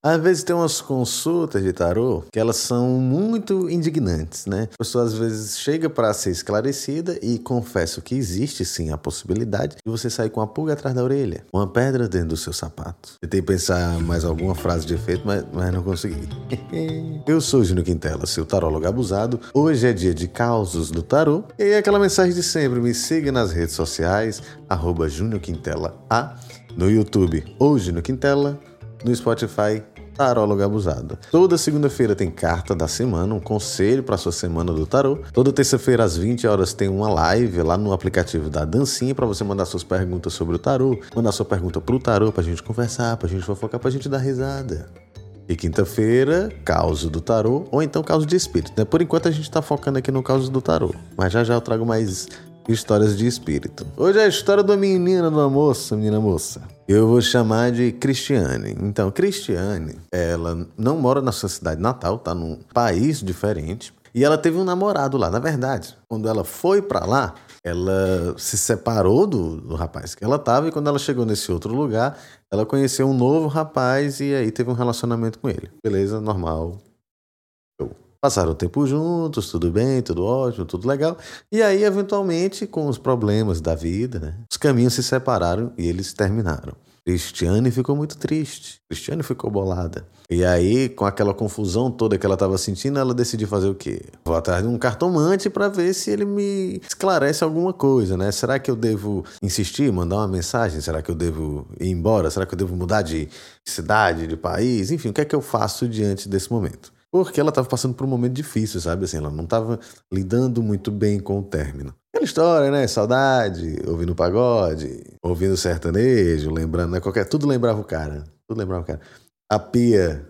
Às vezes tem umas consultas de tarô que elas são muito indignantes, né? A pessoa às vezes chega para ser esclarecida e confesso que existe sim a possibilidade de você sair com a pulga atrás da orelha, uma pedra dentro do seu sapato. Tentei pensar mais alguma frase de efeito, mas, mas não consegui. Eu sou Júnior Quintela, seu tarólogo abusado. Hoje é dia de causos do tarô e aquela mensagem de sempre, me siga nas redes sociais, arroba Júnior Quintela A, no YouTube ou Júnior Quintela, no Spotify Tarólogo Abusado. Toda segunda-feira tem carta da semana, um conselho para sua semana do tarô. Toda terça-feira às 20 horas tem uma live lá no aplicativo da Dancinha para você mandar suas perguntas sobre o tarô, mandar sua pergunta pro tarô pra gente conversar, pra gente fofocar, pra gente dar risada. E quinta-feira, causa do tarô, ou então causa de espírito. Né? Por enquanto a gente tá focando aqui no causa do tarô, mas já já eu trago mais histórias de espírito. Hoje é a história da menina, uma moça, menina moça. Eu vou chamar de Cristiane. Então, Cristiane, ela não mora na sua cidade natal, tá num país diferente. E ela teve um namorado lá. Na verdade, quando ela foi para lá, ela se separou do, do rapaz que ela tava e quando ela chegou nesse outro lugar, ela conheceu um novo rapaz e aí teve um relacionamento com ele. Beleza, normal, Passaram o tempo juntos, tudo bem, tudo ótimo, tudo legal. E aí, eventualmente, com os problemas da vida, né, os caminhos se separaram e eles terminaram. Cristiane ficou muito triste. Cristiane ficou bolada. E aí, com aquela confusão toda que ela estava sentindo, ela decidiu fazer o quê? Vou atrás de um cartomante para ver se ele me esclarece alguma coisa, né? Será que eu devo insistir, mandar uma mensagem? Será que eu devo ir embora? Será que eu devo mudar de cidade, de país? Enfim, o que é que eu faço diante desse momento? Porque ela estava passando por um momento difícil, sabe? Assim, ela não estava lidando muito bem com o término. Aquela história, né? Saudade, ouvindo pagode, ouvindo sertanejo, lembrando, né? Qualquer, tudo lembrava o cara. Tudo lembrava o cara. A pia,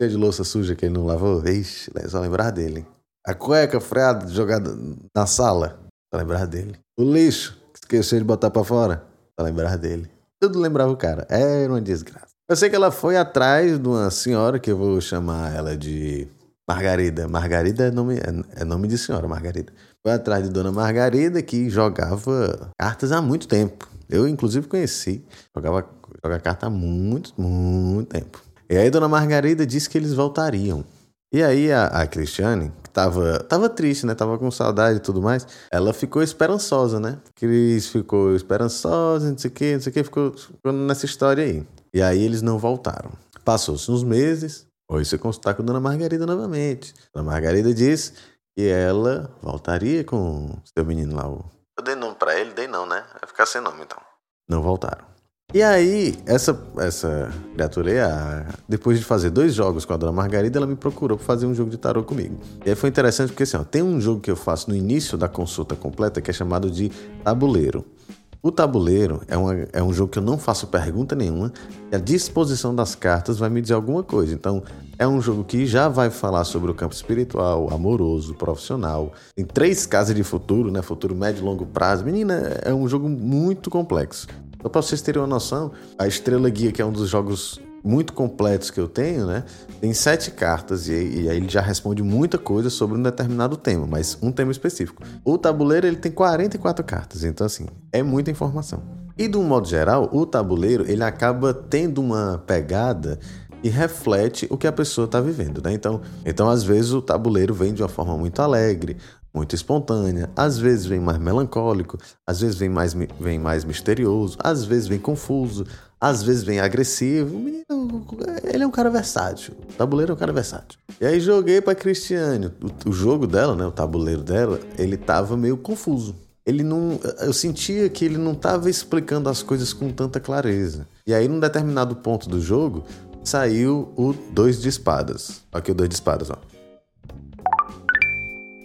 cheia de louça suja que ele não lavou, ixi, só lembrar dele. A cueca freada jogada na sala, só lembrar dele. O lixo, que esqueceu de botar para fora, só lembrar dele. Tudo lembrava o cara. Era uma desgraça. Eu sei que ela foi atrás de uma senhora que eu vou chamar ela de Margarida. Margarida é nome, é, nome de senhora, Margarida. Foi atrás de Dona Margarida que jogava cartas há muito tempo. Eu, inclusive, conheci. Jogava, jogava carta há muito, muito tempo. E aí Dona Margarida disse que eles voltariam. E aí a, a Cristiane, que tava, tava triste, né? Tava com saudade e tudo mais, ela ficou esperançosa, né? Cris ficou esperançosa, não sei o que, não sei o que, ficou, ficou nessa história aí. E aí eles não voltaram. Passou-se uns meses, foi se consultar com Dona Margarida novamente. Dona Margarida disse que ela voltaria com seu menino lá. Eu dei nome pra ele, dei não, né? Vai ficar sem nome então. Não voltaram. E aí, essa, essa criatura aí, depois de fazer dois jogos com a Dona Margarida, ela me procurou para fazer um jogo de tarô comigo. E aí foi interessante porque assim, ó, tem um jogo que eu faço no início da consulta completa que é chamado de tabuleiro. O tabuleiro é, uma, é um jogo que eu não faço pergunta nenhuma e a disposição das cartas vai me dizer alguma coisa. Então, é um jogo que já vai falar sobre o campo espiritual, amoroso, profissional. Tem três casas de futuro, né? Futuro médio e longo prazo. Menina, é um jogo muito complexo. Então, para vocês terem uma noção, a Estrela Guia, que é um dos jogos muito completos que eu tenho, né? Tem sete cartas e, e, aí ele já responde muita coisa sobre um determinado tema, mas um tema específico. O tabuleiro ele tem 44 cartas, então assim, é muita informação. E de um modo geral, o tabuleiro ele acaba tendo uma pegada e reflete o que a pessoa está vivendo, né? Então, então, às vezes o tabuleiro vem de uma forma muito alegre, muito espontânea, às vezes vem mais melancólico, às vezes vem mais, vem mais misterioso, às vezes vem confuso, às vezes vem agressivo. O menino, ele é um cara versátil. O tabuleiro é um cara versátil. E aí joguei pra Cristiane. O, o jogo dela, né, o tabuleiro dela, ele tava meio confuso. Ele não, eu sentia que ele não estava explicando as coisas com tanta clareza. E aí, num determinado ponto do jogo, saiu o dois de espadas. Aqui o dois de espadas, ó.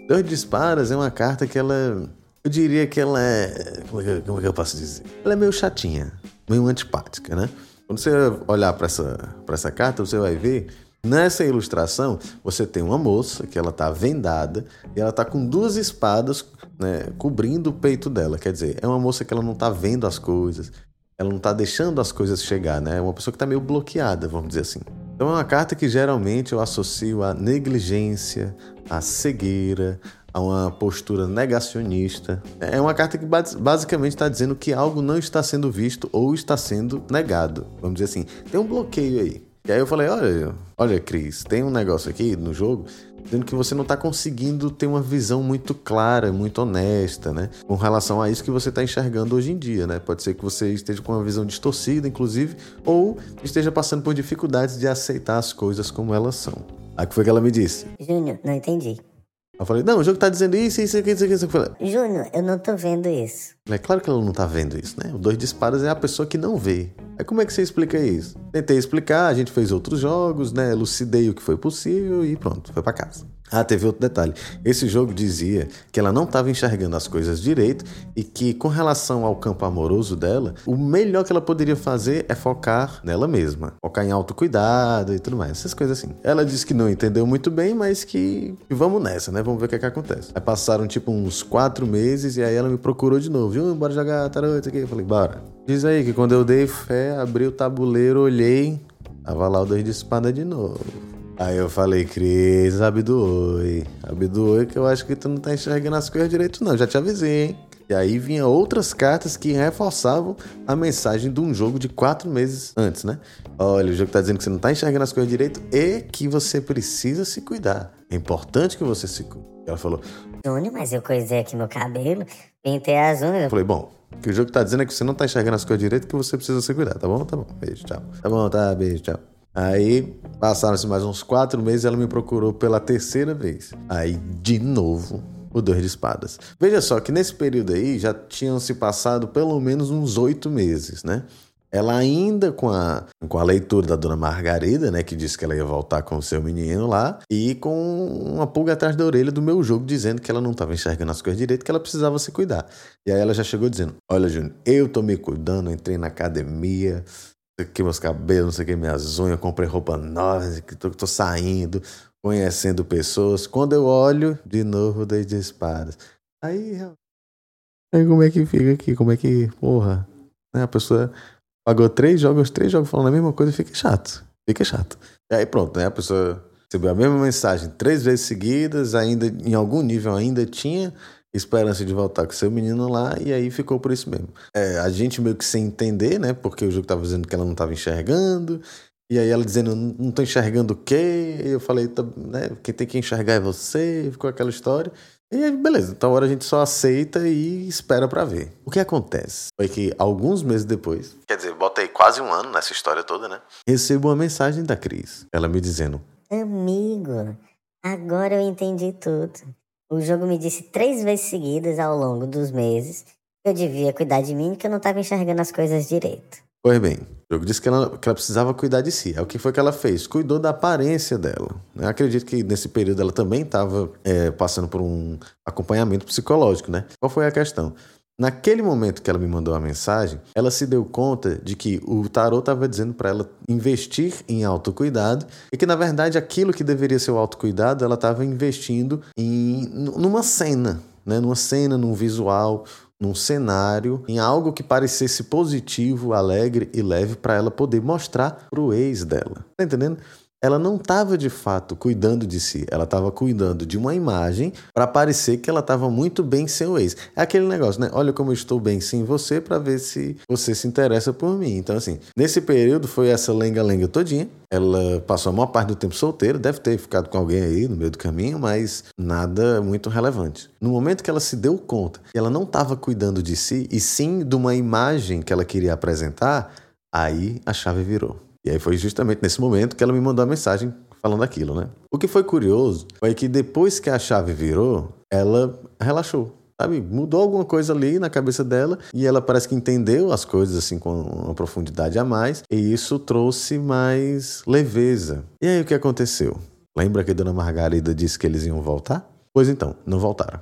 Dois de espadas é uma carta que ela. Eu diria que ela é. Como é que, como é que eu posso dizer? Ela é meio chatinha, meio antipática, né? Quando você olhar para essa, essa carta, você vai ver Nessa ilustração, você tem uma moça que ela está vendada e ela está com duas espadas né, cobrindo o peito dela. Quer dizer, é uma moça que ela não está vendo as coisas, ela não está deixando as coisas chegar, né? É uma pessoa que está meio bloqueada, vamos dizer assim. Então é uma carta que geralmente eu associo à negligência, à cegueira, a uma postura negacionista. É uma carta que basicamente está dizendo que algo não está sendo visto ou está sendo negado. Vamos dizer assim, tem um bloqueio aí. E aí eu falei, olha, olha, Cris, tem um negócio aqui no jogo dizendo que você não está conseguindo ter uma visão muito clara, muito honesta, né? Com relação a isso que você está enxergando hoje em dia, né? Pode ser que você esteja com uma visão distorcida, inclusive, ou esteja passando por dificuldades de aceitar as coisas como elas são. Aí que foi que ela me disse? Júnior, não entendi. Eu falei, não, o jogo tá dizendo isso, isso, isso, isso, isso. Eu falei, Júnior, eu não tô vendo isso. é claro que ela não tá vendo isso, né? O dois disparos é a pessoa que não vê. Aí como é que você explica isso? Tentei explicar, a gente fez outros jogos, né? Elucidei o que foi possível e pronto, foi para casa. Ah, teve outro detalhe. Esse jogo dizia que ela não estava enxergando as coisas direito e que, com relação ao campo amoroso dela, o melhor que ela poderia fazer é focar nela mesma. Focar em autocuidado e tudo mais, essas coisas assim. Ela disse que não entendeu muito bem, mas que, vamos nessa, né? Vamos ver o que, é que acontece. Aí passaram tipo uns quatro meses e aí ela me procurou de novo. Viu? Bora jogar isso aqui. Eu falei, bora. Diz aí que quando eu dei fé, abri o tabuleiro, olhei, tava lá o dois de espada de novo. Aí eu falei, Cris, abdoe. Abdoe que eu acho que tu não tá enxergando as coisas direito, não. Já te avisei, hein? E aí vinha outras cartas que reforçavam a mensagem de um jogo de quatro meses antes, né? Olha, o jogo tá dizendo que você não tá enxergando as coisas direito e que você precisa se cuidar. É importante que você se cuide. Ela falou, Júnior, mas eu coisei aqui meu cabelo, pintei as unhas. eu falei, bom, o que o jogo tá dizendo é que você não tá enxergando as coisas direito e que você precisa se cuidar, tá bom? Tá bom, beijo, tchau. Tá bom, tá, beijo, tchau. Aí passaram-se mais uns quatro meses ela me procurou pela terceira vez. Aí, de novo, o dois de espadas. Veja só que nesse período aí já tinham se passado pelo menos uns oito meses, né? Ela ainda com a, com a leitura da dona Margarida, né, que disse que ela ia voltar com o seu menino lá, e com uma pulga atrás da orelha do meu jogo, dizendo que ela não estava enxergando as coisas direito, que ela precisava se cuidar. E aí ela já chegou dizendo: Olha, Júnior, eu tô me cuidando, entrei na academia, sei que meus cabelos, não sei o que, minhas unhas, comprei roupa nova, que tô, tô saindo, conhecendo pessoas. Quando eu olho, de novo, dei de espadas. Aí, aí como é que fica aqui? Como é que, porra, né, a pessoa pagou três jogos, três jogos falando a mesma coisa, fica chato. Fica chato. E aí pronto, né? A pessoa recebeu a mesma mensagem três vezes seguidas, ainda em algum nível ainda tinha esperança de voltar com seu menino lá, e aí ficou por isso mesmo. É, a gente meio que sem entender, né? Porque o jogo tava dizendo que ela não tava enxergando, e aí ela dizendo, não tô enxergando o quê? E eu falei, tá, né? Quem tem que enxergar é você, ficou aquela história. E aí, beleza, então agora a gente só aceita e espera pra ver. O que acontece foi que alguns meses depois, quer dizer, botei quase um ano nessa história toda, né? Recebo uma mensagem da Cris, ela me dizendo: Amigo, agora eu entendi tudo. O jogo me disse três vezes seguidas ao longo dos meses que eu devia cuidar de mim que eu não estava enxergando as coisas direito. Pois bem, o jogo disse que ela, que ela precisava cuidar de si. É o que foi que ela fez? Cuidou da aparência dela. Eu acredito que nesse período ela também estava é, passando por um acompanhamento psicológico, né? Qual foi a questão? Naquele momento que ela me mandou a mensagem, ela se deu conta de que o tarot estava dizendo para ela investir em autocuidado e que, na verdade, aquilo que deveria ser o autocuidado, ela estava investindo em numa cena, né? numa cena, num visual, num cenário, em algo que parecesse positivo, alegre e leve para ela poder mostrar pro ex dela. Tá entendendo? Ela não estava de fato cuidando de si, ela estava cuidando de uma imagem para parecer que ela estava muito bem sem o ex. É aquele negócio, né? Olha como eu estou bem sem você para ver se você se interessa por mim. Então, assim, nesse período foi essa lenga-lenga todinha. Ela passou a maior parte do tempo solteira, deve ter ficado com alguém aí no meio do caminho, mas nada muito relevante. No momento que ela se deu conta que ela não estava cuidando de si, e sim de uma imagem que ela queria apresentar, aí a chave virou. E aí foi justamente nesse momento que ela me mandou a mensagem falando aquilo, né? O que foi curioso foi que depois que a chave virou, ela relaxou. Sabe, mudou alguma coisa ali na cabeça dela e ela parece que entendeu as coisas assim com uma profundidade a mais e isso trouxe mais leveza. E aí o que aconteceu? Lembra que Dona Margarida disse que eles iam voltar? Pois então, não voltaram.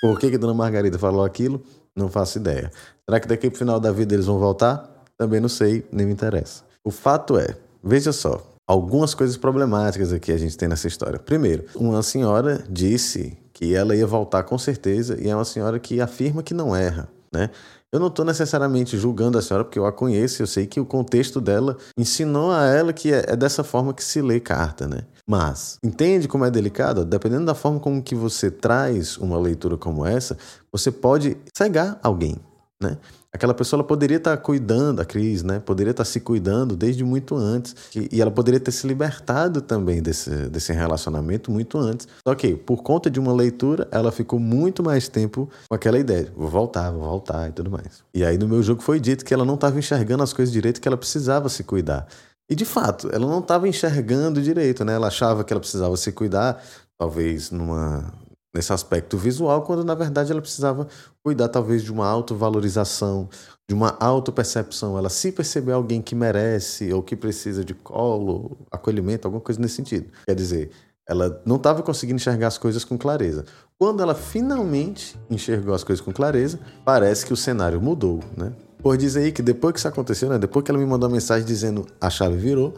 Por que, que Dona Margarida falou aquilo? Não faço ideia. Será que daqui pro final da vida eles vão voltar? Também não sei, nem me interessa. O fato é, veja só, algumas coisas problemáticas aqui a gente tem nessa história. Primeiro, uma senhora disse que ela ia voltar com certeza e é uma senhora que afirma que não erra, né? Eu não estou necessariamente julgando a senhora porque eu a conheço, eu sei que o contexto dela ensinou a ela que é, é dessa forma que se lê carta, né? Mas entende como é delicado? Dependendo da forma como que você traz uma leitura como essa, você pode cegar alguém, né? Aquela pessoa ela poderia estar cuidando, a Cris, né? Poderia estar se cuidando desde muito antes. E ela poderia ter se libertado também desse, desse relacionamento muito antes. Só que, por conta de uma leitura, ela ficou muito mais tempo com aquela ideia: vou voltar, vou voltar e tudo mais. E aí no meu jogo foi dito que ela não estava enxergando as coisas direito, que ela precisava se cuidar. E de fato, ela não estava enxergando direito, né? Ela achava que ela precisava se cuidar, talvez numa nesse aspecto visual, quando na verdade ela precisava cuidar talvez de uma autovalorização, de uma autopercepção. Ela se perceber alguém que merece ou que precisa de colo, acolhimento, alguma coisa nesse sentido. Quer dizer, ela não estava conseguindo enxergar as coisas com clareza. Quando ela finalmente enxergou as coisas com clareza, parece que o cenário mudou, né? Por dizer aí que depois que isso aconteceu, né, depois que ela me mandou uma mensagem dizendo a chave virou,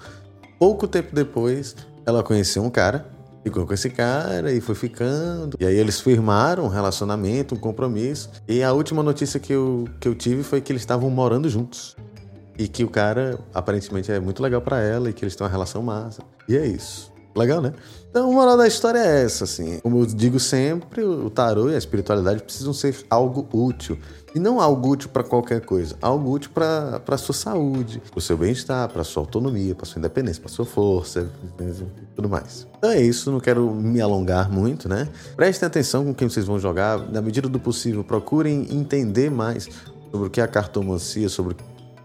pouco tempo depois ela conheceu um cara, ficou com esse cara e foi ficando. E aí eles firmaram um relacionamento, um compromisso. E a última notícia que eu, que eu tive foi que eles estavam morando juntos. E que o cara aparentemente é muito legal para ela e que eles têm uma relação massa. E é isso. Legal, né? Então, a moral da história é essa, assim. Como eu digo sempre, o tarô e a espiritualidade precisam ser algo útil. E não algo útil para qualquer coisa, algo útil para a sua saúde, para o seu bem-estar, para sua autonomia, para sua independência, para sua força e tudo mais. Então é isso, não quero me alongar muito, né? Prestem atenção com quem vocês vão jogar, na medida do possível, procurem entender mais sobre o que é a cartomancia, sobre o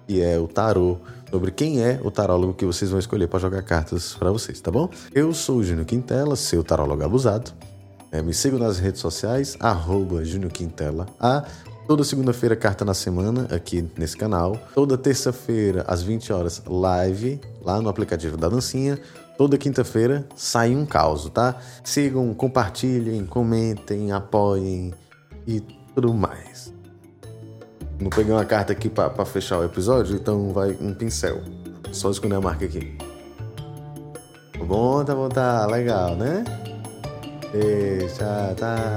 que é o tarô, sobre quem é o tarólogo que vocês vão escolher para jogar cartas para vocês, tá bom? Eu sou o Júnior Quintela, seu tarólogo abusado. É, me sigam nas redes sociais, Júnior Quintela. A Toda segunda-feira, carta na semana, aqui nesse canal. Toda terça-feira, às 20 horas, live lá no aplicativo da Dancinha. Toda quinta-feira sai um caos, tá? Sigam, compartilhem, comentem, apoiem e tudo mais. Não peguei uma carta aqui para fechar o episódio, então vai um pincel. Só escolher a marca aqui. Bom, tá bom, tá legal, né? Deixa, tá.